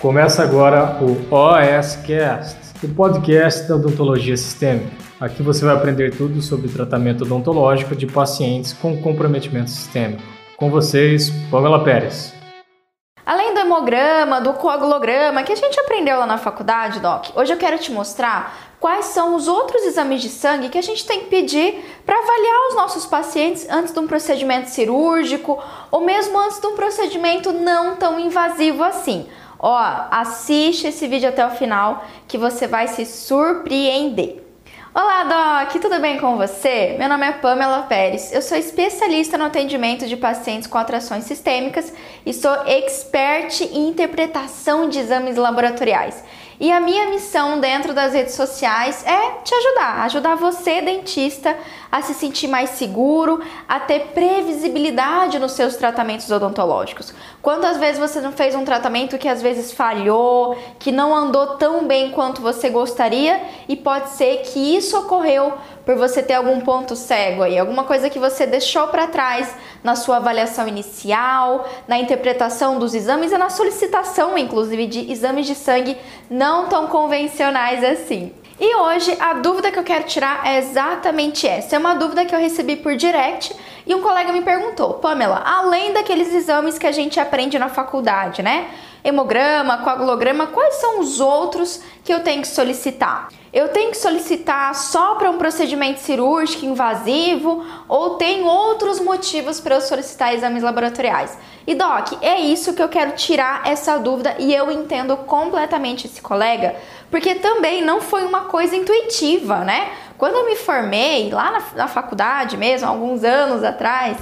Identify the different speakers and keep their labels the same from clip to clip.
Speaker 1: Começa agora o OSCast, o podcast da odontologia sistêmica. Aqui você vai aprender tudo sobre tratamento odontológico de pacientes com comprometimento sistêmico. Com vocês, Pamela Pérez.
Speaker 2: Além do hemograma, do coagulograma que a gente aprendeu lá na faculdade, Doc, hoje eu quero te mostrar quais são os outros exames de sangue que a gente tem que pedir para avaliar os nossos pacientes antes de um procedimento cirúrgico ou mesmo antes de um procedimento não tão invasivo assim. Ó, assiste esse vídeo até o final que você vai se surpreender. Olá, Doc, tudo bem com você? Meu nome é Pamela Pérez, eu sou especialista no atendimento de pacientes com atrações sistêmicas e sou expert em interpretação de exames laboratoriais. E a minha missão dentro das redes sociais é te ajudar, ajudar você, dentista, a se sentir mais seguro, a ter previsibilidade nos seus tratamentos odontológicos. Quantas vezes você não fez um tratamento que às vezes falhou, que não andou tão bem quanto você gostaria e pode ser que isso ocorreu por você ter algum ponto cego aí, alguma coisa que você deixou para trás na sua avaliação inicial, na interpretação dos exames e na solicitação, inclusive, de exames de sangue não tão convencionais assim. E hoje a dúvida que eu quero tirar é exatamente essa. É uma dúvida que eu recebi por direct e um colega me perguntou: Pamela, além daqueles exames que a gente aprende na faculdade, né? Hemograma, coagulograma, quais são os outros que eu tenho que solicitar? Eu tenho que solicitar só para um procedimento cirúrgico invasivo ou tem outros motivos para eu solicitar exames laboratoriais? E Doc, é isso que eu quero tirar essa dúvida e eu entendo completamente esse colega, porque também não foi uma coisa intuitiva, né? Quando eu me formei lá na, na faculdade mesmo, alguns anos atrás,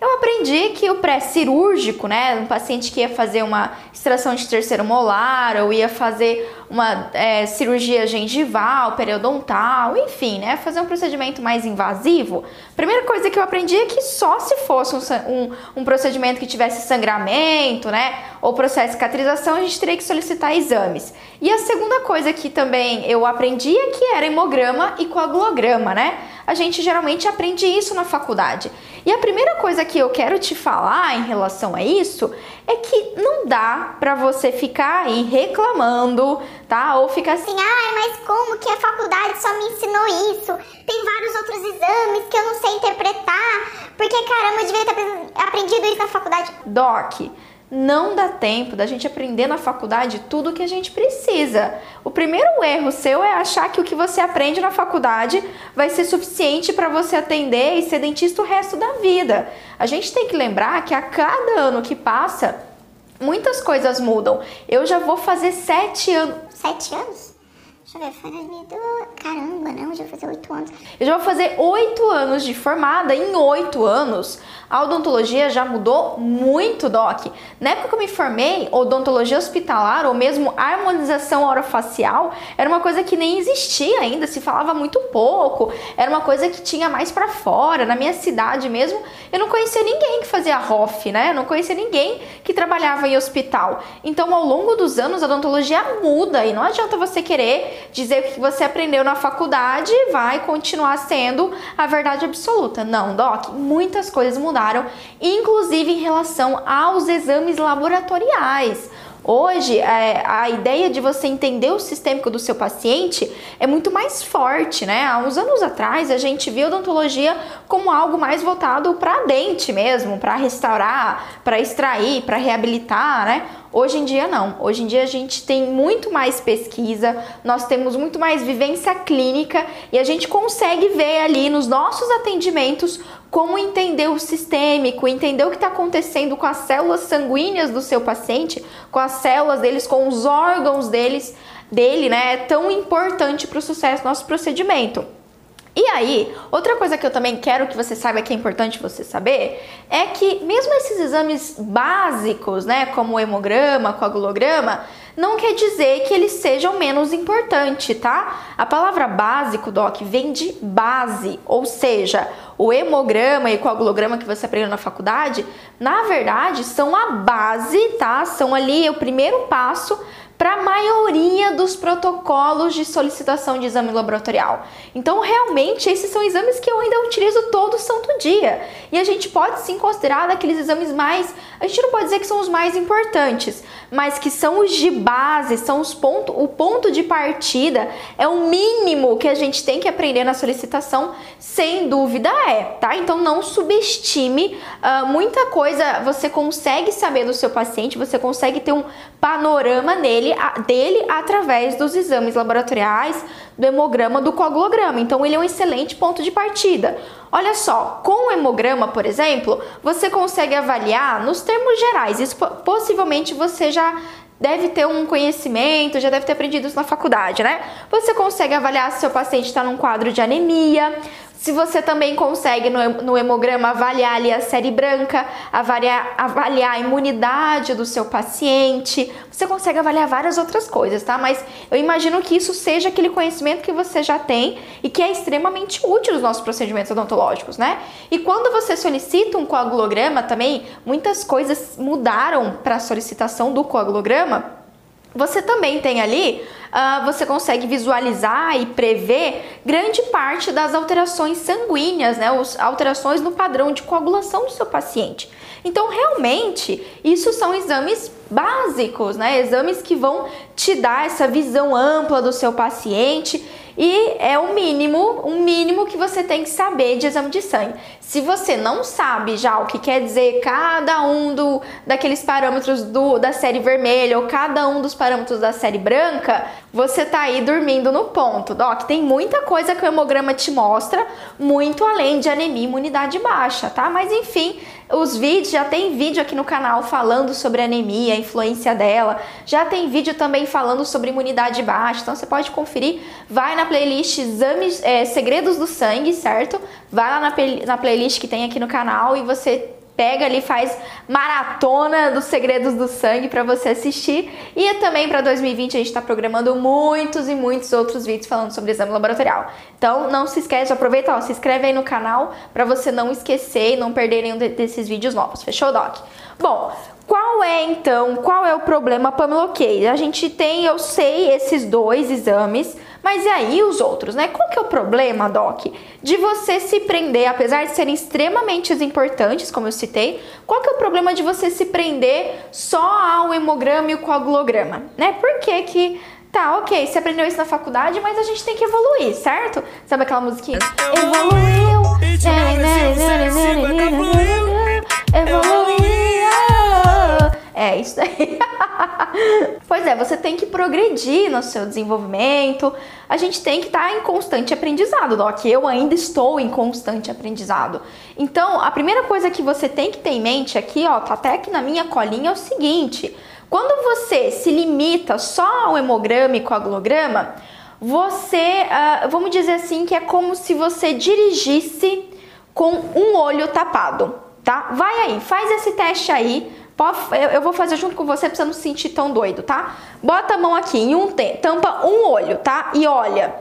Speaker 2: eu aprendi que o pré-cirúrgico, né, um paciente que ia fazer uma extração de terceiro molar ou ia fazer uma é, cirurgia gengival, periodontal, enfim, né, fazer um procedimento mais invasivo, primeira coisa que eu aprendi é que só se fosse um, um, um procedimento que tivesse sangramento, né, ou processo de cicatrização, a gente teria que solicitar exames. E a segunda coisa que também eu aprendi é que era hemograma e coagulograma, né? A gente geralmente aprende isso na faculdade. E a primeira coisa que eu quero te falar em relação a isso é que não dá para você ficar aí reclamando, tá? Ou ficar assim,
Speaker 3: ai, mas como que a faculdade só me ensinou isso? Tem vários outros exames que eu não sei interpretar, porque caramba, eu devia ter aprendido isso na faculdade.
Speaker 2: Doc, não dá tempo da gente aprender na faculdade tudo o que a gente precisa. O primeiro erro seu é achar que o que você aprende na faculdade vai ser suficiente para você atender e ser dentista o resto da vida. A gente tem que lembrar que a cada ano que passa, muitas coisas mudam. Eu já vou fazer sete anos.
Speaker 3: Sete anos? Deixa eu ver, foi 2012. Caramba, não, já vou fazer oito anos.
Speaker 2: Eu já vou fazer oito anos de formada. Em oito anos, a odontologia já mudou muito, Doc. Na época que eu me formei, odontologia hospitalar ou mesmo harmonização orofacial era uma coisa que nem existia ainda, se falava muito pouco. Era uma coisa que tinha mais para fora. Na minha cidade mesmo, eu não conhecia ninguém que fazia ROF, né? Eu não conhecia ninguém que trabalhava em hospital. Então, ao longo dos anos, a odontologia muda e não adianta você querer dizer que você aprendeu na faculdade vai continuar sendo a verdade absoluta. Não, Doc, muitas coisas mudaram, inclusive em relação aos exames laboratoriais. Hoje, é, a ideia de você entender o sistêmico do seu paciente é muito mais forte, né? Há uns anos atrás, a gente viu a odontologia como algo mais voltado para dente mesmo, para restaurar, para extrair, para reabilitar, né? Hoje em dia não. Hoje em dia a gente tem muito mais pesquisa, nós temos muito mais vivência clínica e a gente consegue ver ali nos nossos atendimentos como entender o sistêmico, entender o que está acontecendo com as células sanguíneas do seu paciente, com as células deles, com os órgãos deles, dele, né? É tão importante para o sucesso do nosso procedimento. E aí, outra coisa que eu também quero que você saiba que é importante você saber é que mesmo esses exames básicos, né, como o hemograma, coagulograma, não quer dizer que eles sejam menos importantes, tá? A palavra básico, doc, vem de base, ou seja, o hemograma e o coagulograma que você aprendeu na faculdade, na verdade, são a base, tá? São ali o primeiro passo para a maioria dos protocolos de solicitação de exame laboratorial. Então, realmente, esses são exames que eu ainda utilizo todo santo dia. E a gente pode sim considerar daqueles exames mais, a gente não pode dizer que são os mais importantes, mas que são os de base, são os pontos, o ponto de partida, é o mínimo que a gente tem que aprender na solicitação, sem dúvida é, tá? Então não subestime uh, muita coisa, você consegue saber do seu paciente, você consegue ter um panorama nele, dele através dos exames laboratoriais, do hemograma, do coagulograma. Então ele é um excelente ponto de partida. Olha só, com o hemograma, por exemplo, você consegue avaliar nos termos gerais. Isso possivelmente você já deve ter um conhecimento, já deve ter aprendido isso na faculdade, né? Você consegue avaliar se seu paciente está num quadro de anemia, se você também consegue no, hemograma avaliar ali a série branca, avaliar, avaliar a imunidade do seu paciente, você consegue avaliar várias outras coisas, tá? Mas eu imagino que isso seja aquele conhecimento que você já tem e que é extremamente útil nos nossos procedimentos odontológicos, né? E quando você solicita um coagulograma também, muitas coisas mudaram para a solicitação do coagulograma. Você também tem ali uh, você consegue visualizar e prever grande parte das alterações sanguíneas, né? As alterações no padrão de coagulação do seu paciente. Então, realmente, isso são exames básicos, né? Exames que vão te dar essa visão ampla do seu paciente e é o mínimo, um mínimo que você tem que saber de exame de sangue. Se você não sabe já o que quer dizer cada um do, daqueles parâmetros do, da série vermelha ou cada um dos parâmetros da série branca, você tá aí dormindo no ponto. Doc, tem muita coisa que o hemograma te mostra, muito além de anemia e imunidade baixa, tá? Mas enfim, os vídeos, já tem vídeo aqui no canal falando sobre anemia, a influência dela. Já tem vídeo também falando sobre imunidade baixa. Então você pode conferir. Vai na playlist Exames, é, Segredos do Sangue, certo? Vai lá na, na playlist que tem aqui no canal e você pega ali, faz maratona dos segredos do sangue para você assistir. E também para 2020 a gente está programando muitos e muitos outros vídeos falando sobre exame laboratorial. Então não se esquece, aproveita, ó, se inscreve aí no canal para você não esquecer e não perder nenhum desses vídeos novos. Fechou, Doc? Bom, qual é então, qual é o problema Pamela Ok? A gente tem, eu sei, esses dois exames, mas e aí os outros, né? Qual que é o problema, Doc? De você se prender, apesar de serem extremamente importantes, como eu citei, qual que é o problema de você se prender só ao hemograma e o coagulograma, né? Por que que Tá, ok, você aprendeu isso na faculdade, mas a gente tem que evoluir, certo? Sabe aquela musiquinha? Evoluiu! Evoluiu! É isso aí. pois é, você tem que progredir no seu desenvolvimento. A gente tem que estar tá em constante aprendizado, Doc. Eu ainda estou em constante aprendizado. Então, a primeira coisa que você tem que ter em mente aqui, ó, tá até aqui na minha colinha, é o seguinte: quando você se limita só ao hemograma e coagulograma, você, uh, vamos dizer assim, que é como se você dirigisse com um olho tapado, tá? Vai aí, faz esse teste aí eu vou fazer junto com você pra você não se sentir tão doido, tá? Bota a mão aqui em um tampa um olho, tá? E olha,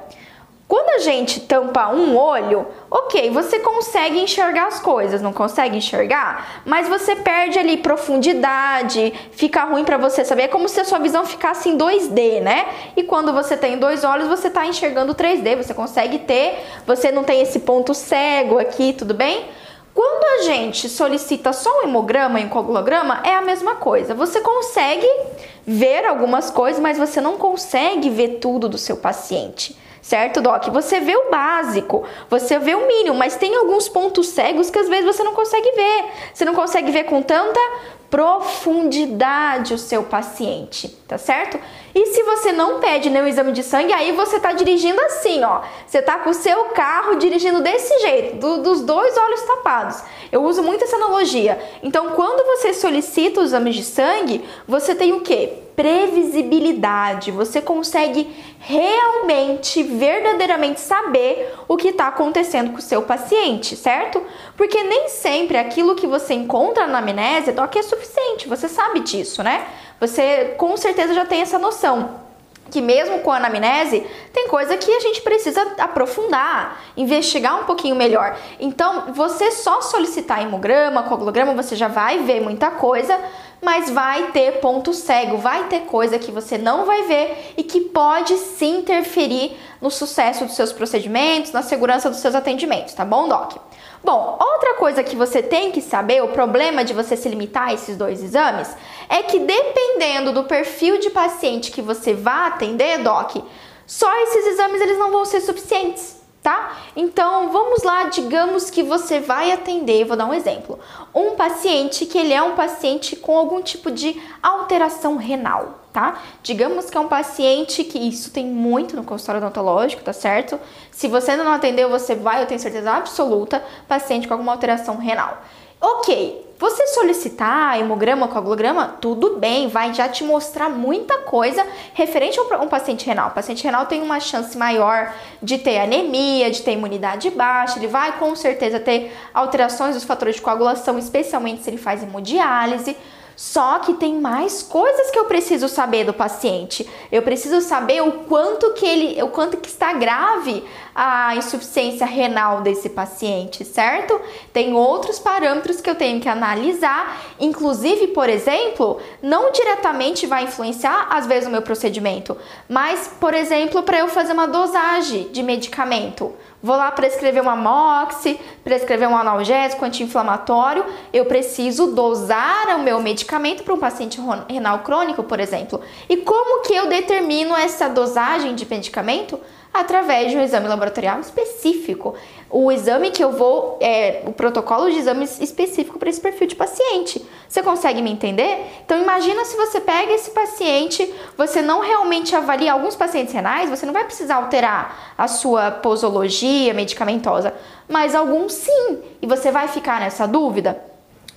Speaker 2: quando a gente tampa um olho, ok, você consegue enxergar as coisas, não consegue enxergar? Mas você perde ali profundidade, fica ruim para você saber. É como se a sua visão ficasse em 2D, né? E quando você tem dois olhos, você tá enxergando 3D, você consegue ter, você não tem esse ponto cego aqui, tudo bem? Quando a gente solicita só um hemograma e um coagulograma, é a mesma coisa. Você consegue ver algumas coisas, mas você não consegue ver tudo do seu paciente. Certo, Doc? Você vê o básico, você vê o mínimo, mas tem alguns pontos cegos que às vezes você não consegue ver. Você não consegue ver com tanta profundidade o seu paciente, tá certo? E se você não pede nenhum exame de sangue, aí você tá dirigindo assim, ó. Você tá com o seu carro dirigindo desse jeito, do, dos dois olhos tapados. Eu uso muito essa analogia. Então, quando você solicita os exames de sangue, você tem o quê? previsibilidade, você consegue realmente, verdadeiramente saber o que está acontecendo com o seu paciente, certo? Porque nem sempre aquilo que você encontra na amnésia doc é suficiente, você sabe disso, né? Você com certeza já tem essa noção que mesmo com a anamnese, tem coisa que a gente precisa aprofundar, investigar um pouquinho melhor. Então, você só solicitar hemograma, coagulograma, você já vai ver muita coisa, mas vai ter ponto cego, vai ter coisa que você não vai ver e que pode sim interferir no sucesso dos seus procedimentos, na segurança dos seus atendimentos, tá bom, Doc? Bom, outra coisa que você tem que saber, o problema de você se limitar a esses dois exames, é que dependendo do perfil de paciente que você vai atender, Doc, só esses exames eles não vão ser suficientes tá? Então, vamos lá, digamos que você vai atender, vou dar um exemplo, um paciente que ele é um paciente com algum tipo de alteração renal, tá? Digamos que é um paciente que isso tem muito no consultório odontológico, tá certo? Se você ainda não atendeu, você vai, eu tenho certeza absoluta, paciente com alguma alteração renal. Ok, você solicitar hemograma, coagulograma, tudo bem, vai já te mostrar muita coisa referente a um paciente renal. O paciente renal tem uma chance maior de ter anemia, de ter imunidade baixa, ele vai com certeza ter alterações dos fatores de coagulação, especialmente se ele faz hemodiálise. Só que tem mais coisas que eu preciso saber do paciente. Eu preciso saber o quanto que ele, o quanto que está grave a insuficiência renal desse paciente, certo? Tem outros parâmetros que eu tenho que analisar, inclusive, por exemplo, não diretamente vai influenciar às vezes o meu procedimento, mas, por exemplo, para eu fazer uma dosagem de medicamento. Vou lá prescrever uma moxi, prescrever um analgésico anti-inflamatório, eu preciso dosar o meu medicamento para um paciente renal crônico, por exemplo. E como que eu determino essa dosagem de medicamento? Através de um exame laboratorial específico. O exame que eu vou, é, o protocolo de exames específico para esse perfil de paciente. Você consegue me entender? Então imagina se você pega esse paciente, você não realmente avalia alguns pacientes renais, você não vai precisar alterar a sua posologia medicamentosa, mas alguns sim, e você vai ficar nessa dúvida.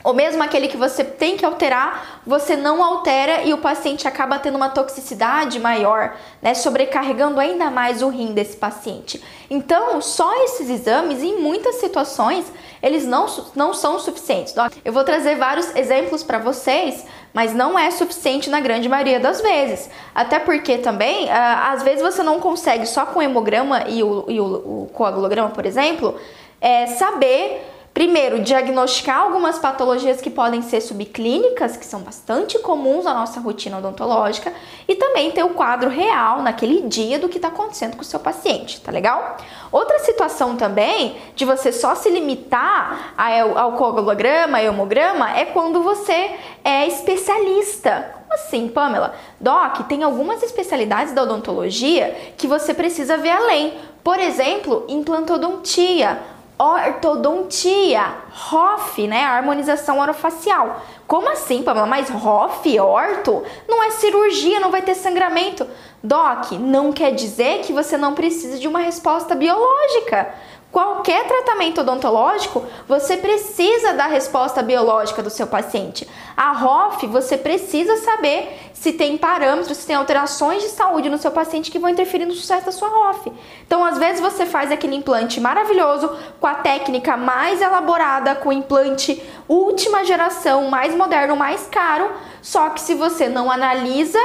Speaker 2: Ou mesmo aquele que você tem que alterar, você não altera e o paciente acaba tendo uma toxicidade maior, né? Sobrecarregando ainda mais o rim desse paciente. Então, só esses exames, em muitas situações, eles não, não são suficientes. Eu vou trazer vários exemplos para vocês, mas não é suficiente na grande maioria das vezes. Até porque também, ah, às vezes você não consegue só com o hemograma e o, e o, o coagulograma, por exemplo, é, saber Primeiro, diagnosticar algumas patologias que podem ser subclínicas, que são bastante comuns na nossa rotina odontológica, e também ter o quadro real naquele dia do que está acontecendo com o seu paciente, tá legal? Outra situação também de você só se limitar ao coagulograma, ao hemograma, é quando você é especialista. Assim, Pamela? Doc, tem algumas especialidades da odontologia que você precisa ver além. Por exemplo, implantodontia ortodontia, ROF, né? Harmonização orofacial. Como assim, Pamela? Mas ROF, orto, não é cirurgia, não vai ter sangramento. Doc, não quer dizer que você não precisa de uma resposta biológica. Qualquer tratamento odontológico, você precisa da resposta biológica do seu paciente. A ROF, você precisa saber se tem parâmetros, se tem alterações de saúde no seu paciente que vão interferir no sucesso da sua ROF. Então, às vezes você faz aquele implante maravilhoso com a técnica mais elaborada, com o implante última geração, mais moderno, mais caro, só que se você não analisa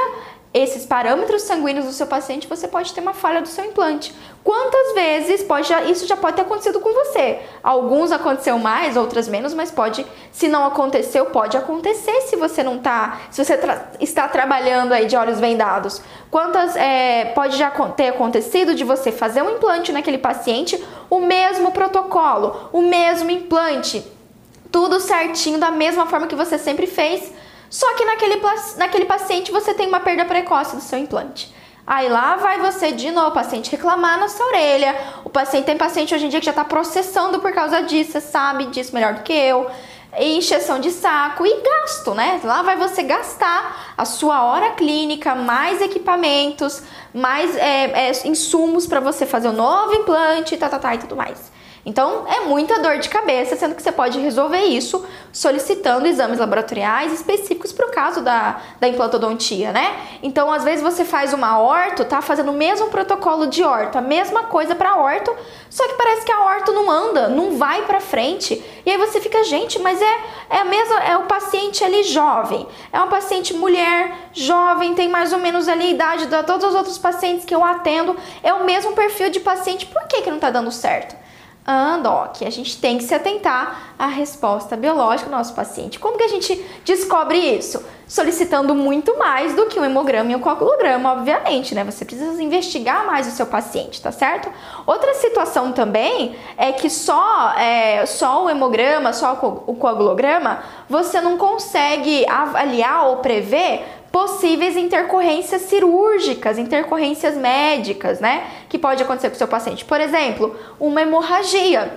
Speaker 2: esses parâmetros sanguíneos do seu paciente, você pode ter uma falha do seu implante. Quantas vezes pode isso já pode ter acontecido com você? Alguns aconteceu mais, outras menos, mas pode, se não aconteceu, pode acontecer se você não tá, se você tra está trabalhando aí de olhos vendados. Quantas é, pode já ter acontecido de você fazer um implante naquele paciente, o mesmo protocolo, o mesmo implante, tudo certinho da mesma forma que você sempre fez só que naquele, naquele paciente você tem uma perda precoce do seu implante. Aí lá vai você de novo, o paciente reclamar na sua orelha. O paciente tem paciente hoje em dia que já está processando por causa disso, você sabe disso melhor do que eu. Encheção de saco e gasto, né? Lá vai você gastar a sua hora clínica, mais equipamentos, mais é, é, insumos para você fazer o novo implante, tá, tá, tá, e tudo mais. Então, é muita dor de cabeça, sendo que você pode resolver isso solicitando exames laboratoriais específicos para o caso da, da implantodontia, né? Então, às vezes você faz uma orto, tá fazendo o mesmo protocolo de orto, a mesma coisa para orto, só que parece que a orto não anda, não vai para frente. E aí você fica, gente, mas é, é a mesma, é o paciente ali jovem, é uma paciente mulher, jovem, tem mais ou menos ali a idade de todos os outros pacientes que eu atendo, é o mesmo perfil de paciente, por que, que não tá dando certo? Ah, doc, a gente tem que se atentar à resposta biológica do nosso paciente. Como que a gente descobre isso? Solicitando muito mais do que o hemograma e o coagulograma, obviamente, né? Você precisa investigar mais o seu paciente, tá certo? Outra situação também é que só, é, só o hemograma, só o coagulograma, você não consegue avaliar ou prever possíveis intercorrências cirúrgicas, intercorrências médicas, né? Que pode acontecer com o seu paciente. Por exemplo, uma hemorragia.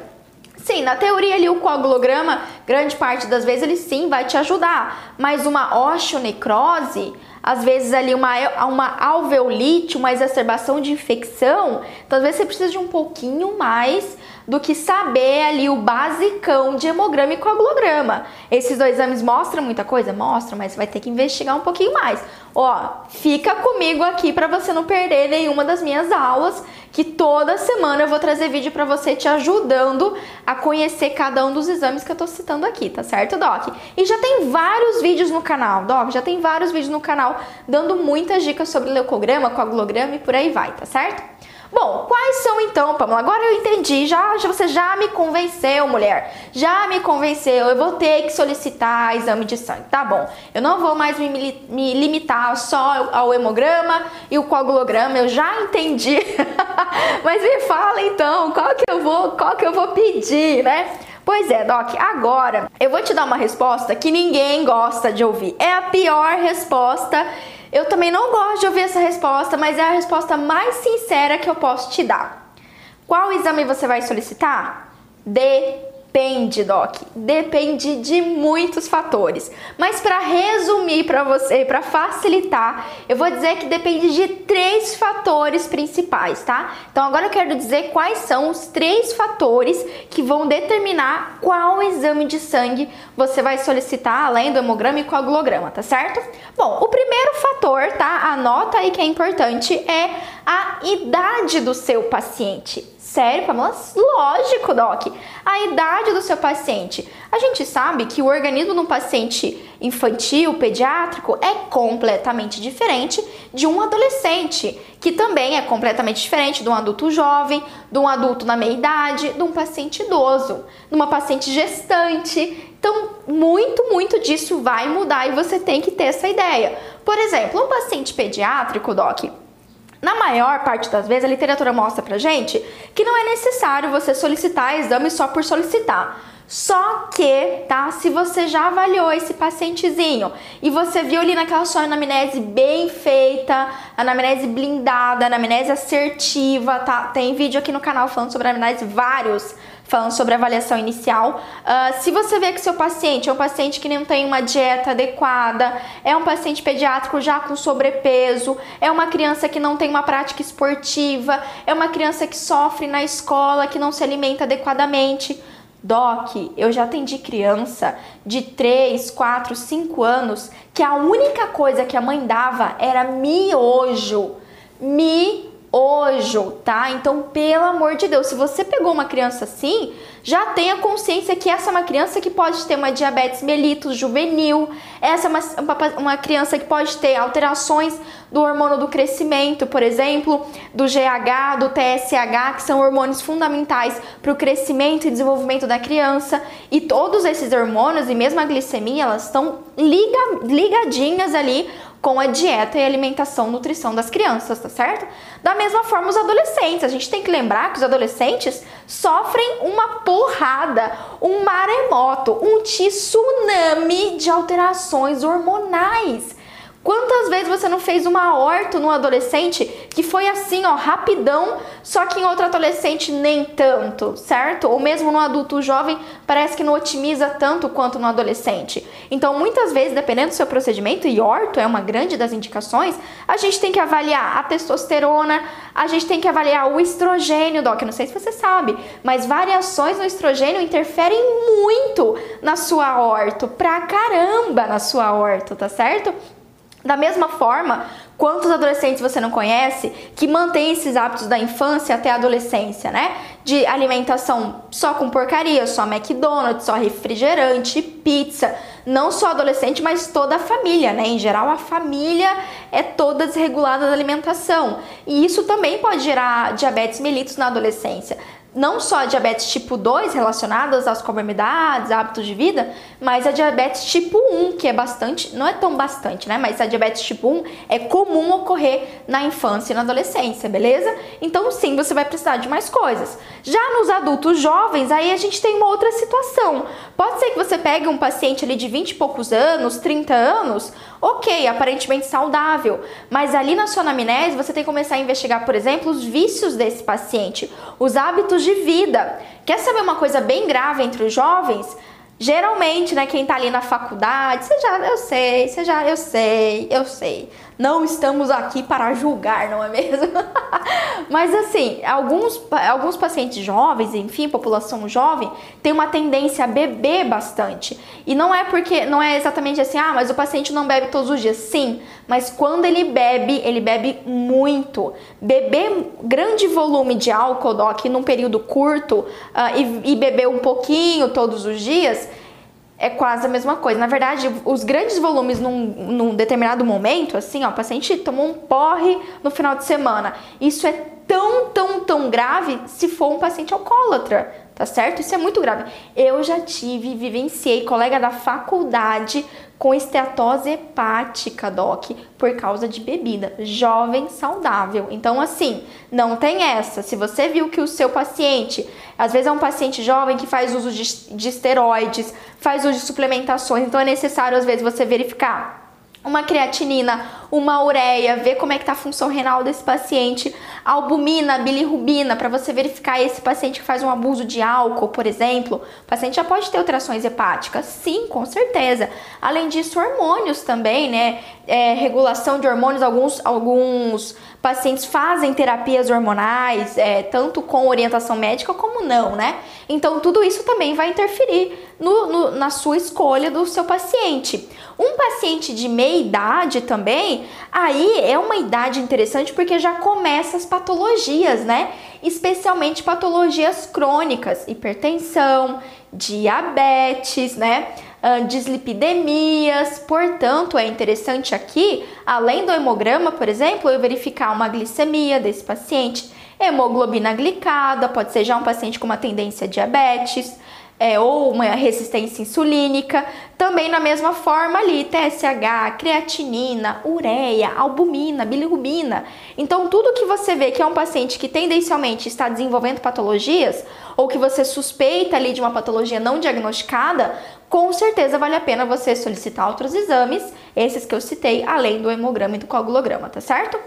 Speaker 2: Sim, na teoria ali o coagulograma, grande parte das vezes ele sim vai te ajudar, mas uma osteonecrose, às vezes ali uma, uma alveolite, uma exacerbação de infecção, então você precisa de um pouquinho mais do que saber ali o basicão de hemograma e coagulograma. Esses dois exames mostram muita coisa? Mostram, mas vai ter que investigar um pouquinho mais. Ó, fica comigo aqui para você não perder nenhuma das minhas aulas, que toda semana eu vou trazer vídeo para você te ajudando a conhecer cada um dos exames que eu tô citando aqui, tá certo, Doc? E já tem vários vídeos no canal, Doc, já tem vários vídeos no canal dando muitas dicas sobre leucograma, coagulograma e por aí vai, tá certo? Bom, quais são então, Pamela? Agora eu entendi, já, já você já me convenceu, mulher. Já me convenceu. Eu vou ter que solicitar exame de sangue. Tá bom. Eu não vou mais me, me limitar só ao hemograma e o coagulograma. Eu já entendi. Mas me fala então, qual que eu vou, qual que eu vou pedir, né? Pois é, Doc, agora eu vou te dar uma resposta que ninguém gosta de ouvir. É a pior resposta eu também não gosto de ouvir essa resposta, mas é a resposta mais sincera que eu posso te dar. Qual exame você vai solicitar? D Depende, Doc. Depende de muitos fatores. Mas para resumir para você, para facilitar, eu vou dizer que depende de três fatores principais, tá? Então agora eu quero dizer quais são os três fatores que vão determinar qual exame de sangue você vai solicitar, além do hemograma e coagulograma, tá certo? Bom, o primeiro fator, tá? Anota aí que é importante, é a idade do seu paciente. Sério, Pamela? Lógico, Doc. A idade do seu paciente. A gente sabe que o organismo de um paciente infantil, pediátrico, é completamente diferente de um adolescente, que também é completamente diferente de um adulto jovem, de um adulto na meia idade, de um paciente idoso, de uma paciente gestante. Então, muito, muito disso vai mudar e você tem que ter essa ideia. Por exemplo, um paciente pediátrico, Doc, na maior parte das vezes, a literatura mostra pra gente que não é necessário você solicitar exame só por solicitar. Só que, tá? Se você já avaliou esse pacientezinho e você viu ali naquela sua anamnese bem feita, anamnese blindada, anamnese assertiva, tá? Tem vídeo aqui no canal falando sobre anamnese vários falando sobre avaliação inicial. Uh, se você vê que seu paciente é um paciente que não tem uma dieta adequada, é um paciente pediátrico já com sobrepeso, é uma criança que não tem uma prática esportiva, é uma criança que sofre na escola, que não se alimenta adequadamente. Doc, eu já atendi criança de 3, 4, 5 anos que a única coisa que a mãe dava era miojo. Miojo ojo, tá? Então, pelo amor de Deus, se você pegou uma criança assim, já tenha consciência que essa é uma criança que pode ter uma diabetes mellitus juvenil, essa é uma, uma criança que pode ter alterações do hormônio do crescimento, por exemplo, do GH, do TSH, que são hormônios fundamentais para o crescimento e desenvolvimento da criança. E todos esses hormônios e mesmo a glicemia, elas estão liga, ligadinhas ali com a dieta e alimentação, nutrição das crianças, tá certo? Da mesma forma, os adolescentes. A gente tem que lembrar que os adolescentes sofrem uma porrada, um maremoto, um tsunami de alterações hormonais. Quantas vezes você não fez uma orto no adolescente que foi assim, ó, rapidão, só que em outro adolescente nem tanto, certo? Ou mesmo no adulto jovem, parece que não otimiza tanto quanto no adolescente. Então, muitas vezes, dependendo do seu procedimento, e orto é uma grande das indicações, a gente tem que avaliar a testosterona, a gente tem que avaliar o estrogênio, Doc. Eu não sei se você sabe, mas variações no estrogênio interferem muito na sua orto, pra caramba na sua orto, tá certo? Da mesma forma, quantos adolescentes você não conhece que mantém esses hábitos da infância até a adolescência, né? De alimentação só com porcaria, só McDonald's, só refrigerante, pizza. Não só adolescente, mas toda a família, né? Em geral, a família é toda desregulada da alimentação. E isso também pode gerar diabetes mellitus na adolescência. Não só a diabetes tipo 2 relacionadas às comorbidades, hábitos de vida, mas a diabetes tipo 1, que é bastante, não é tão bastante, né? Mas a diabetes tipo 1 é comum ocorrer na infância e na adolescência, beleza? Então sim, você vai precisar de mais coisas. Já nos adultos jovens, aí a gente tem uma outra situação. Pode ser que você pegue um paciente ali de 20 e poucos anos, 30 anos, ok, aparentemente saudável, mas ali na sua anamnese você tem que começar a investigar, por exemplo, os vícios desse paciente, os hábitos de vida. Quer saber uma coisa bem grave entre os jovens? Geralmente, né, quem tá ali na faculdade, você já, eu sei, você já, eu sei, eu sei. Não estamos aqui para julgar, não é mesmo? Mas assim, alguns, alguns pacientes jovens, enfim, população jovem, tem uma tendência a beber bastante. E não é porque, não é exatamente assim, ah, mas o paciente não bebe todos os dias. Sim, mas quando ele bebe, ele bebe muito. Beber grande volume de álcool, doc, num período curto, uh, e, e beber um pouquinho todos os dias, é quase a mesma coisa. Na verdade, os grandes volumes num, num, determinado momento, assim, ó, o paciente tomou um porre no final de semana. Isso é tão, tão, tão grave se for um paciente alcoólatra, tá certo? Isso é muito grave. Eu já tive, vivenciei colega da faculdade com esteatose hepática, doc, por causa de bebida. Jovem saudável. Então, assim, não tem essa. Se você viu que o seu paciente, às vezes é um paciente jovem que faz uso de, de esteroides, faz uso de suplementações, então é necessário, às vezes, você verificar uma creatinina, uma ureia, ver como é que tá a função renal desse paciente, albumina, bilirrubina, para você verificar esse paciente que faz um abuso de álcool, por exemplo. O paciente já pode ter alterações hepáticas? Sim, com certeza. Além disso, hormônios também, né? É, regulação de hormônios, alguns, alguns pacientes fazem terapias hormonais, é, tanto com orientação médica como não, né? Então, tudo isso também vai interferir no, no, na sua escolha do seu paciente. Um paciente de meia idade também, aí é uma idade interessante porque já começa as patologias, né? Especialmente patologias crônicas, hipertensão, diabetes, né? Uh, dislipidemias, portanto, é interessante aqui, além do hemograma, por exemplo, eu verificar uma glicemia desse paciente, hemoglobina glicada, pode ser já um paciente com uma tendência a diabetes, é, ou uma resistência insulínica. Também na mesma forma ali, TSH, creatinina, ureia, albumina, bilirrubina. Então, tudo que você vê que é um paciente que tendencialmente está desenvolvendo patologias, ou que você suspeita ali de uma patologia não diagnosticada, com certeza vale a pena você solicitar outros exames, esses que eu citei, além do hemograma e do coagulograma, tá certo?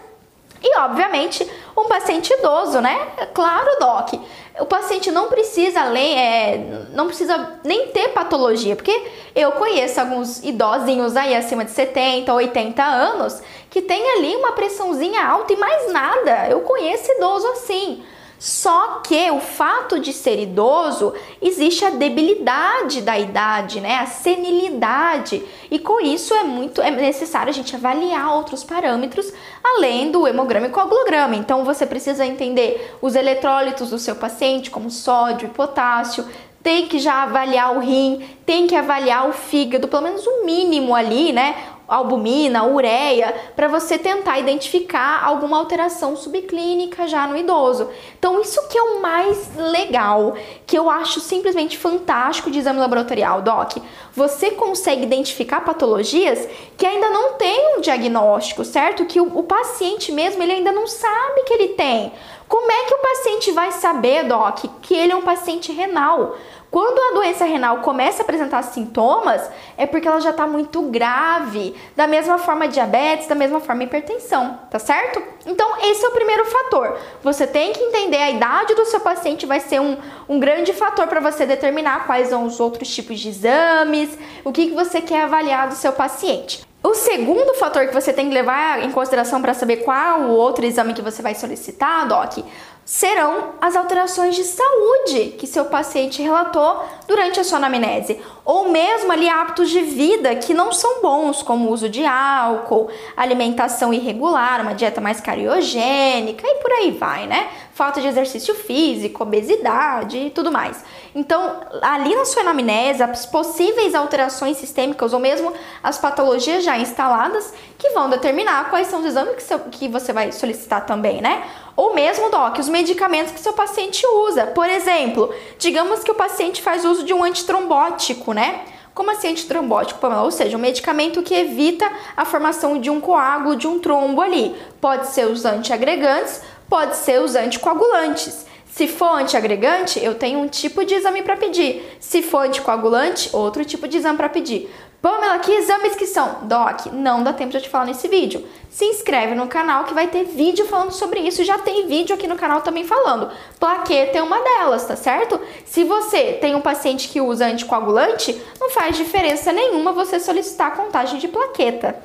Speaker 2: E, obviamente, um paciente idoso, né? Claro, Doc. O paciente não precisa é, não precisa nem ter patologia, porque eu conheço alguns idosinhos aí acima de 70, 80 anos que tem ali uma pressãozinha alta e mais nada. Eu conheço idoso assim. Só que o fato de ser idoso, existe a debilidade da idade, né? A senilidade. E com isso é muito é necessário a gente avaliar outros parâmetros além do hemograma e coagulograma. Então você precisa entender os eletrólitos do seu paciente, como sódio e potássio, tem que já avaliar o rim, tem que avaliar o fígado, pelo menos o mínimo ali, né? Albumina, ureia, para você tentar identificar alguma alteração subclínica já no idoso. Então, isso que é o mais legal, que eu acho simplesmente fantástico de exame laboratorial, Doc. Você consegue identificar patologias que ainda não tem um diagnóstico, certo? Que o, o paciente mesmo ele ainda não sabe que ele tem. Como é que o paciente vai saber, Doc, que ele é um paciente renal? Quando a doença renal começa a apresentar sintomas, é porque ela já está muito grave. Da mesma forma diabetes, da mesma forma hipertensão, tá certo? Então, esse é o primeiro fator. Você tem que entender a idade do seu paciente, vai ser um, um grande fator para você determinar quais são os outros tipos de exames, o que, que você quer avaliar do seu paciente. O segundo fator que você tem que levar em consideração para saber qual o outro exame que você vai solicitar, Doc, serão as alterações de saúde que seu paciente relatou durante a sua anamnese. ou mesmo ali hábitos de vida que não são bons, como o uso de álcool, alimentação irregular, uma dieta mais cariogênica e por aí vai, né? Falta de exercício físico, obesidade e tudo mais. Então, ali na sua anamnese, as possíveis alterações sistêmicas ou mesmo as patologias já instaladas que vão determinar quais são os exames que, você vai solicitar também, né? Ou mesmo, Doc, os medicamentos que seu paciente usa. Por exemplo, digamos que o paciente faz uso de um antitrombótico, né? Como assim antitrombótico, Pamela? Ou seja, um medicamento que evita a formação de um coágulo, de um trombo ali. Pode ser os antiagregantes, pode ser os anticoagulantes. Se for antiagregante, eu tenho um tipo de exame para pedir. Se for anticoagulante, outro tipo de exame para pedir. Pamela, que exames que são? Doc, não dá tempo de eu te falar nesse vídeo. Se inscreve no canal que vai ter vídeo falando sobre isso. Já tem vídeo aqui no canal também falando. Plaqueta é uma delas, tá certo? Se você tem um paciente que usa anticoagulante, não faz diferença nenhuma você solicitar a contagem de plaqueta.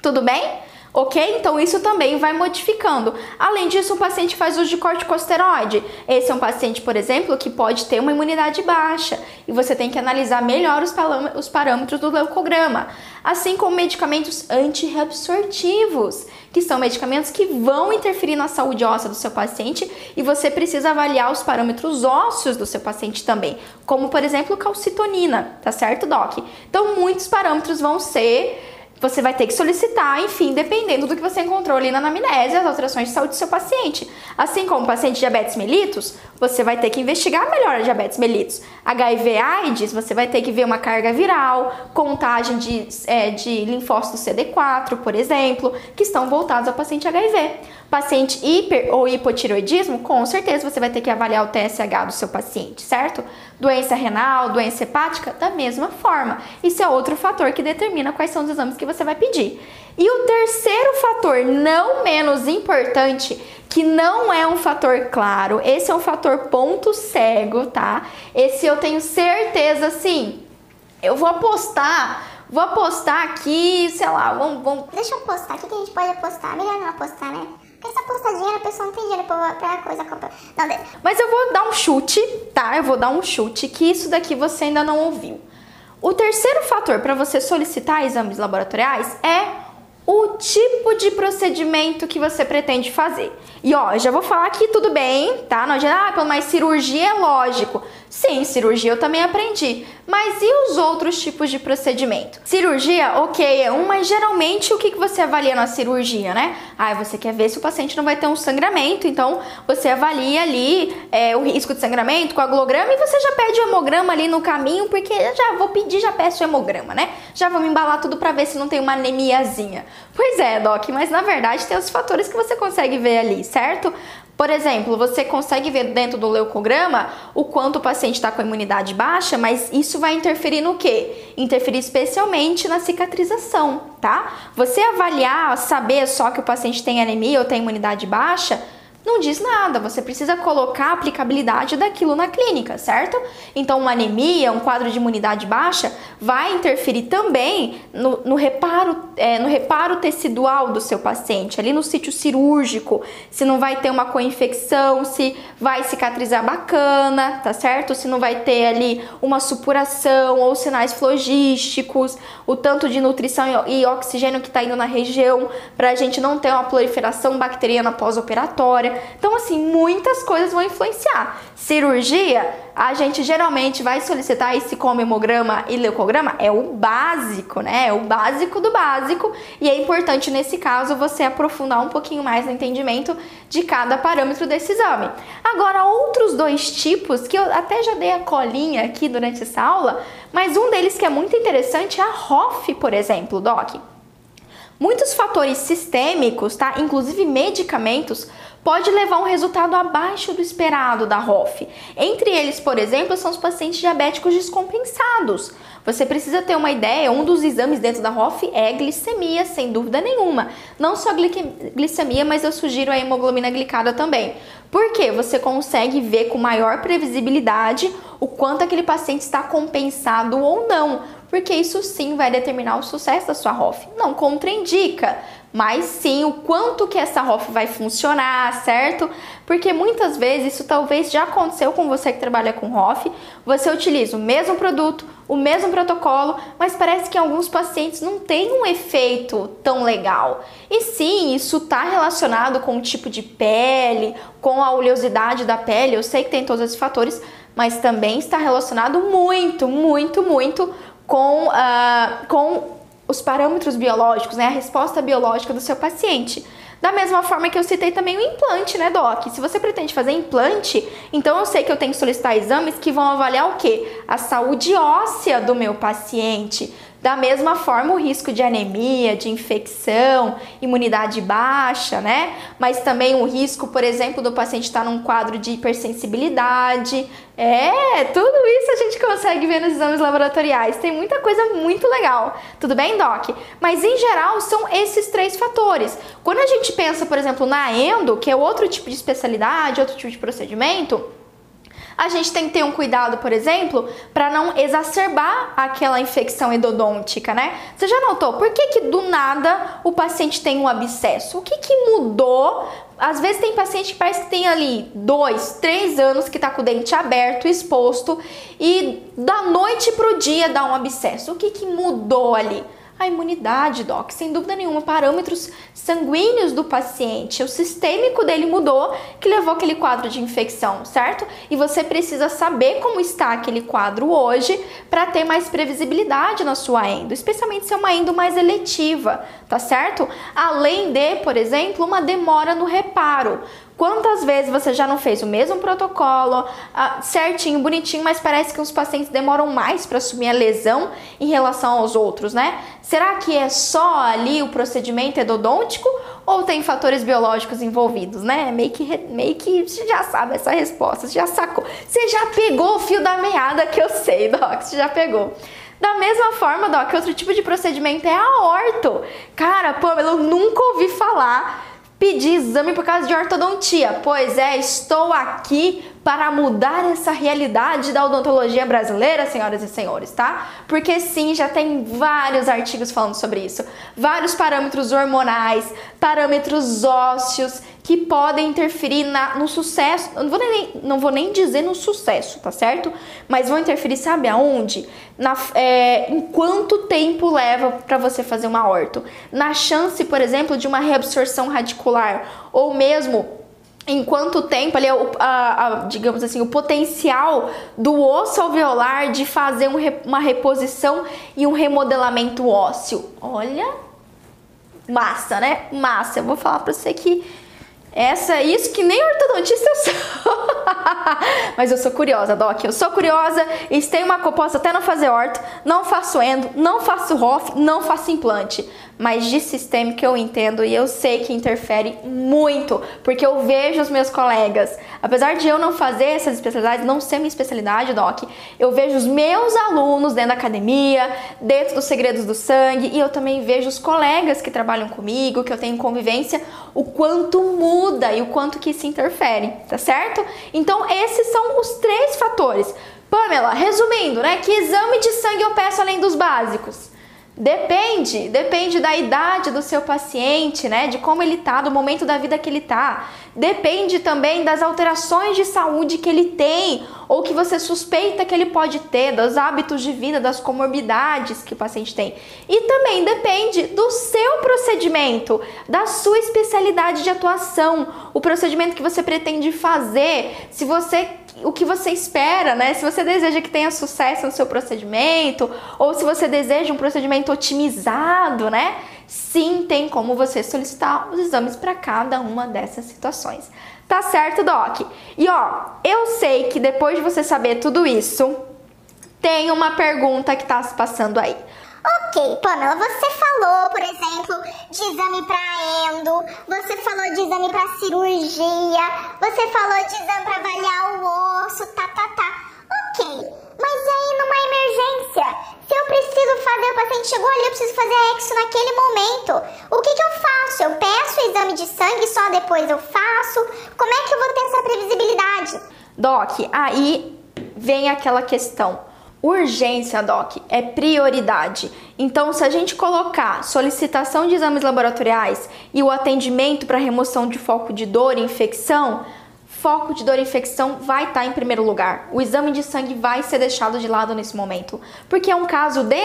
Speaker 2: Tudo bem? Ok? Então isso também vai modificando. Além disso, o paciente faz uso de corticosteroide. Esse é um paciente, por exemplo, que pode ter uma imunidade baixa e você tem que analisar melhor os, os parâmetros do leucograma. Assim como medicamentos antirreabsortivos, que são medicamentos que vão interferir na saúde óssea do seu paciente e você precisa avaliar os parâmetros ósseos do seu paciente também, como por exemplo calcitonina, tá certo, Doc? Então muitos parâmetros vão ser você vai ter que solicitar, enfim, dependendo do que você encontrou ali na anamnese, as alterações de saúde do seu paciente. Assim como o paciente de diabetes mellitus, você vai ter que investigar melhor a diabetes mellitus. HIV AIDS, você vai ter que ver uma carga viral, contagem de, é, de linfócitos CD4, por exemplo, que estão voltados ao paciente HIV. Paciente hiper ou hipotiroidismo, com certeza você vai ter que avaliar o TSH do seu paciente, certo? Doença renal, doença hepática, da mesma forma. Isso é outro fator que determina quais são os exames que você vai pedir. E o terceiro fator, não menos importante, que não é um fator claro, esse é um fator ponto cego, tá? Esse eu tenho certeza, sim. Eu vou apostar Vou apostar aqui, sei lá, vamos. vamos...
Speaker 3: Deixa eu apostar, o que a gente pode apostar? Melhor não apostar, né? Porque apostar dinheiro, a pessoa não tem dinheiro pra, pra coisa comprar. Não,
Speaker 2: Mas eu vou dar um chute, tá? Eu vou dar um chute que isso daqui você ainda não ouviu. O terceiro fator para você solicitar exames laboratoriais é o tipo de procedimento que você pretende fazer. E ó, já vou falar aqui tudo bem, tá? Não adianta, ah, mas cirurgia é lógico. Sim, cirurgia eu também aprendi. Mas e os outros tipos de procedimento? Cirurgia, ok, é um, mas geralmente o que, você avalia na cirurgia, né? Ah, você quer ver se o paciente não vai ter um sangramento, então você avalia ali é, o risco de sangramento, coagulograma, e você já pede o hemograma ali no caminho, porque já vou pedir, já peço o hemograma, né? Já vamos embalar tudo para ver se não tem uma anemiazinha. Pois é, Doc, mas na verdade tem os fatores que você consegue ver ali, certo? Por exemplo, você consegue ver dentro do leucograma o quanto o paciente está com a imunidade baixa, mas isso vai interferir no quê? Interferir especialmente na cicatrização, tá? Você avaliar, saber só que o paciente tem anemia ou tem imunidade baixa, não diz nada, você precisa colocar a aplicabilidade daquilo na clínica, certo? Então, uma anemia, um quadro de imunidade baixa, vai interferir também no, no reparo, é, no reparo tecidual do seu paciente, ali no sítio cirúrgico, se não vai ter uma coinfecção, se vai cicatrizar bacana, tá certo? Se não vai ter ali uma supuração ou sinais flogísticos, o tanto de nutrição e oxigênio que está indo na região, para a gente não ter uma proliferação bacteriana pós-operatória. Então, assim, muitas coisas vão influenciar. Cirurgia, a gente geralmente vai solicitar esse como hemograma e leucograma, é o básico, né? É o básico do básico, e é importante nesse caso você aprofundar um pouquinho mais no entendimento de cada parâmetro desse exame. Agora, outros dois tipos, que eu até já dei a colinha aqui durante essa aula, mas um deles que é muito interessante é a ROF, por exemplo, Doc. Muitos fatores sistêmicos, tá? Inclusive medicamentos, pode levar a um resultado abaixo do esperado da ROF. Entre eles, por exemplo, são os pacientes diabéticos descompensados. Você precisa ter uma ideia, um dos exames dentro da ROF é glicemia, sem dúvida nenhuma. Não só glicemia, mas eu sugiro a hemoglobina glicada também. Porque você consegue ver com maior previsibilidade o quanto aquele paciente está compensado ou não porque isso sim vai determinar o sucesso da sua ROF. Não contraindica, mas sim o quanto que essa ROF vai funcionar, certo? Porque muitas vezes isso talvez já aconteceu com você que trabalha com ROF, você utiliza o mesmo produto, o mesmo protocolo, mas parece que em alguns pacientes não tem um efeito tão legal. E sim, isso está relacionado com o tipo de pele, com a oleosidade da pele, eu sei que tem todos esses fatores, mas também está relacionado muito, muito, muito com, uh, com os parâmetros biológicos, né, a resposta biológica do seu paciente. Da mesma forma que eu citei também o implante, né, Doc? Se você pretende fazer implante, então eu sei que eu tenho que solicitar exames que vão avaliar o quê? A saúde óssea do meu paciente. Da mesma forma, o risco de anemia, de infecção, imunidade baixa, né? Mas também o risco, por exemplo, do paciente estar num quadro de hipersensibilidade. É, tudo isso a gente consegue ver nos exames laboratoriais. Tem muita coisa muito legal. Tudo bem, Doc? Mas em geral são esses três fatores. Quando a gente pensa, por exemplo, na endo, que é outro tipo de especialidade, outro tipo de procedimento, a gente tem que ter um cuidado, por exemplo, para não exacerbar aquela infecção endodôntica, né? Você já notou por que, que do nada o paciente tem um abscesso? O que, que mudou às vezes tem paciente que parece que tem ali dois, três anos que tá com o dente aberto, exposto, e da noite pro dia dá um abscesso. O que, que mudou ali? A imunidade, doc, sem dúvida nenhuma, parâmetros sanguíneos do paciente. O sistêmico dele mudou, que levou aquele quadro de infecção, certo? E você precisa saber como está aquele quadro hoje para ter mais previsibilidade na sua endo, especialmente se é uma endo mais eletiva, tá certo? Além de, por exemplo, uma demora no reparo. Quantas vezes você já não fez o mesmo protocolo, ah, certinho, bonitinho, mas parece que os pacientes demoram mais para assumir a lesão em relação aos outros, né? Será que é só ali o procedimento endodôntico ou tem fatores biológicos envolvidos, né? Meio que, meio que você já sabe essa resposta, você já sacou. Você já pegou o fio da meada que eu sei, Doc, você já pegou. Da mesma forma, Doc, outro tipo de procedimento é a orto. Cara, Pamela, eu nunca ouvi falar pedir exame por causa de ortodontia. Pois é, estou aqui para mudar essa realidade da odontologia brasileira, senhoras e senhores, tá? Porque sim, já tem vários artigos falando sobre isso. Vários parâmetros hormonais, parâmetros ósseos que podem interferir na, no sucesso. Não vou, nem, não vou nem dizer no sucesso, tá certo? Mas vão interferir, sabe aonde? Na, é, em quanto tempo leva para você fazer uma orto? Na chance, por exemplo, de uma reabsorção radicular ou mesmo em quanto tempo ali, a, a, digamos assim, o potencial do osso alveolar de fazer um, uma reposição e um remodelamento ósseo. Olha, massa, né? Massa. Eu vou falar para você que essa, isso que nem ortodontista eu sou. Mas eu sou curiosa, Doc. Eu sou curiosa e tenho uma posso até não fazer orto, não faço endo, não faço ROF, não faço implante mas de sistêmica eu entendo e eu sei que interfere muito, porque eu vejo os meus colegas, apesar de eu não fazer essas especialidades, não ser minha especialidade, Doc, eu vejo os meus alunos dentro da academia, dentro dos segredos do sangue, e eu também vejo os colegas que trabalham comigo, que eu tenho convivência, o quanto muda e o quanto que se interfere, tá certo? Então, esses são os três fatores. Pamela, resumindo, né? Que exame de sangue eu peço além dos básicos? Depende, depende da idade do seu paciente, né? De como ele tá, do momento da vida que ele tá. Depende também das alterações de saúde que ele tem ou que você suspeita que ele pode ter, dos hábitos de vida, das comorbidades que o paciente tem. E também depende do seu procedimento, da sua especialidade de atuação, o procedimento que você pretende fazer, se você o que você espera, né? Se você deseja que tenha sucesso no seu procedimento, ou se você deseja um procedimento otimizado, né? Sim, tem como você solicitar os exames para cada uma dessas situações. Tá certo, Doc? E ó, eu sei que depois de você saber tudo isso, tem uma pergunta que tá se passando aí.
Speaker 3: Ok, Pamela, você falou, por exemplo, de exame para endo, você falou de exame para cirurgia, você falou de exame para avaliar o osso, tá, tá, tá. Ok, mas aí numa emergência, se eu preciso fazer, o paciente chegou ali, eu preciso fazer a exo naquele momento, o que, que eu faço? Eu peço o exame de sangue, só depois eu faço? Como é que eu vou ter essa previsibilidade?
Speaker 2: Doc, aí vem aquela questão Urgência, doc, é prioridade. Então, se a gente colocar solicitação de exames laboratoriais e o atendimento para remoção de foco de dor e infecção, foco de dor e infecção vai estar tá em primeiro lugar. O exame de sangue vai ser deixado de lado nesse momento, porque é um caso de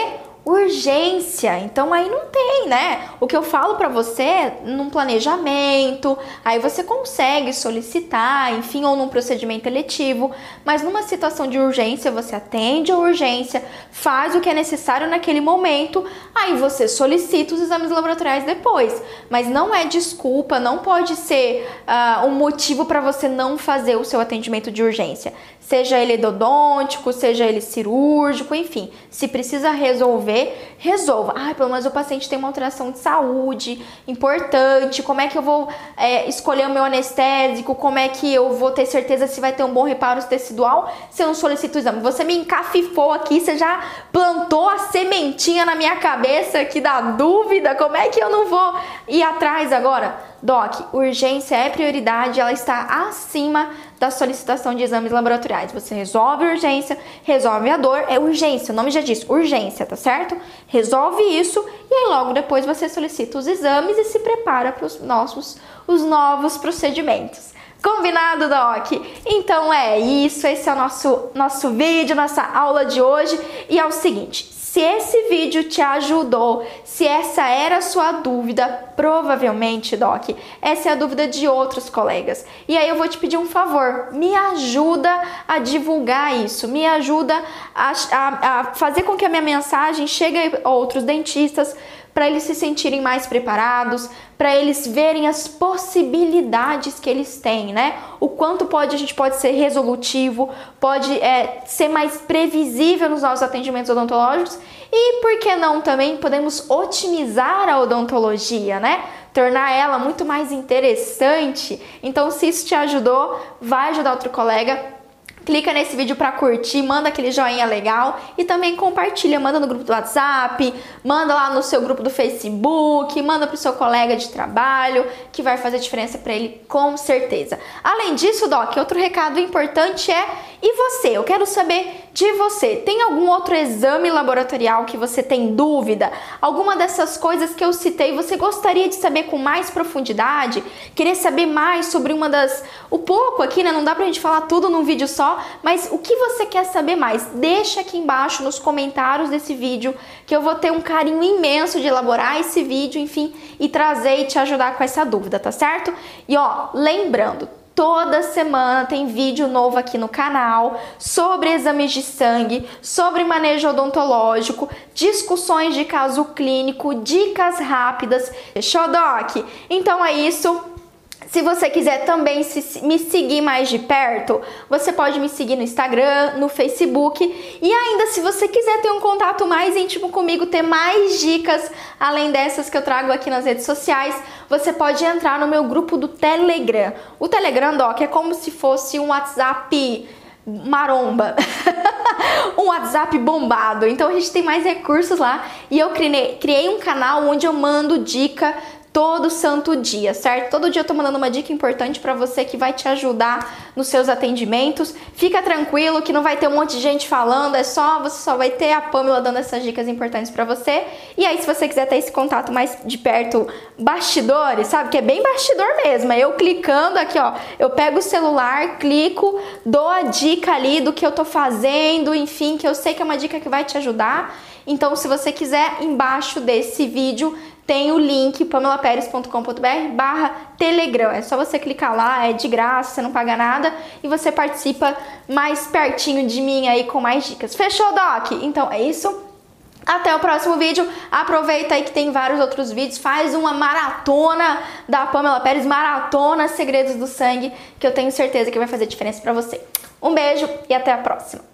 Speaker 2: urgência. Então aí não tem, né? O que eu falo para você num planejamento, aí você consegue solicitar, enfim, ou num procedimento eletivo, mas numa situação de urgência você atende a urgência, faz o que é necessário naquele momento, aí você solicita os exames laboratoriais depois. Mas não é desculpa, não pode ser uh, um motivo para você não fazer o seu atendimento de urgência seja ele endodôntico, seja ele cirúrgico, enfim, se precisa resolver, resolva. Ah, pelo menos o paciente tem uma alteração de saúde importante, como é que eu vou é, escolher o meu anestésico, como é que eu vou ter certeza se vai ter um bom reparo tecidual se eu não solicito o exame. Você me encafifou aqui, você já plantou a sementinha na minha cabeça aqui da dúvida, como é que eu não vou ir atrás agora? Doc, urgência é prioridade, ela está acima da solicitação de exames laboratoriais. Você resolve a urgência, resolve a dor, é urgência, o nome já diz, urgência, tá certo? Resolve isso e aí logo depois você solicita os exames e se prepara para os nossos os novos procedimentos. Combinado, Doc? Então é isso, esse é o nosso, nosso vídeo, nossa aula de hoje. E é o seguinte, se esse vídeo te ajudou, se essa era a sua dúvida, provavelmente, Doc, essa é a dúvida de outros colegas. E aí eu vou te pedir um favor, me ajuda a divulgar isso, me ajuda a, a, a fazer com que a minha mensagem chegue a outros dentistas, para eles se sentirem mais preparados, para eles verem as possibilidades que eles têm, né? O quanto pode a gente pode ser resolutivo, pode é, ser mais previsível nos nossos atendimentos odontológicos e por que não também podemos otimizar a odontologia, né? Tornar ela muito mais interessante. Então, se isso te ajudou, vai ajudar outro colega clica nesse vídeo para curtir, manda aquele joinha legal e também compartilha, manda no grupo do WhatsApp, manda lá no seu grupo do Facebook, manda pro seu colega de trabalho, que vai fazer diferença para ele com certeza. Além disso, Doc, outro recado importante é e você? Eu quero saber de você. Tem algum outro exame laboratorial que você tem dúvida? Alguma dessas coisas que eu citei você gostaria de saber com mais profundidade? Querer saber mais sobre uma das. O pouco aqui, né? Não dá pra gente falar tudo num vídeo só, mas o que você quer saber mais? Deixa aqui embaixo nos comentários desse vídeo que eu vou ter um carinho imenso de elaborar esse vídeo, enfim, e trazer e te ajudar com essa dúvida, tá certo? E ó, lembrando, Toda semana tem vídeo novo aqui no canal sobre exames de sangue, sobre manejo odontológico, discussões de caso clínico, dicas rápidas. Fechou, Doc? Então é isso. Se você quiser também se, me seguir mais de perto, você pode me seguir no Instagram, no Facebook e ainda se você quiser ter um contato mais íntimo comigo, ter mais dicas além dessas que eu trago aqui nas redes sociais, você pode entrar no meu grupo do Telegram. O Telegram, Doc, é como se fosse um WhatsApp maromba, um WhatsApp bombado. Então a gente tem mais recursos lá e eu criei, criei um canal onde eu mando dica todo santo dia, certo? Todo dia eu tô mandando uma dica importante para você que vai te ajudar nos seus atendimentos. Fica tranquilo que não vai ter um monte de gente falando, é só você só vai ter a Pamela dando essas dicas importantes para você. E aí se você quiser ter esse contato mais de perto, bastidores, sabe? Que é bem bastidor mesmo. É eu clicando aqui, ó, eu pego o celular, clico, dou a dica ali do que eu tô fazendo, enfim, que eu sei que é uma dica que vai te ajudar. Então, se você quiser, embaixo desse vídeo tem o link pamelaperes.com.br barra Telegram. É só você clicar lá, é de graça, você não paga nada e você participa mais pertinho de mim aí com mais dicas. Fechou, Doc? Então é isso. Até o próximo vídeo. Aproveita aí que tem vários outros vídeos. Faz uma maratona da Pamela Pérez, maratona Segredos do Sangue, que eu tenho certeza que vai fazer diferença para você. Um beijo e até a próxima.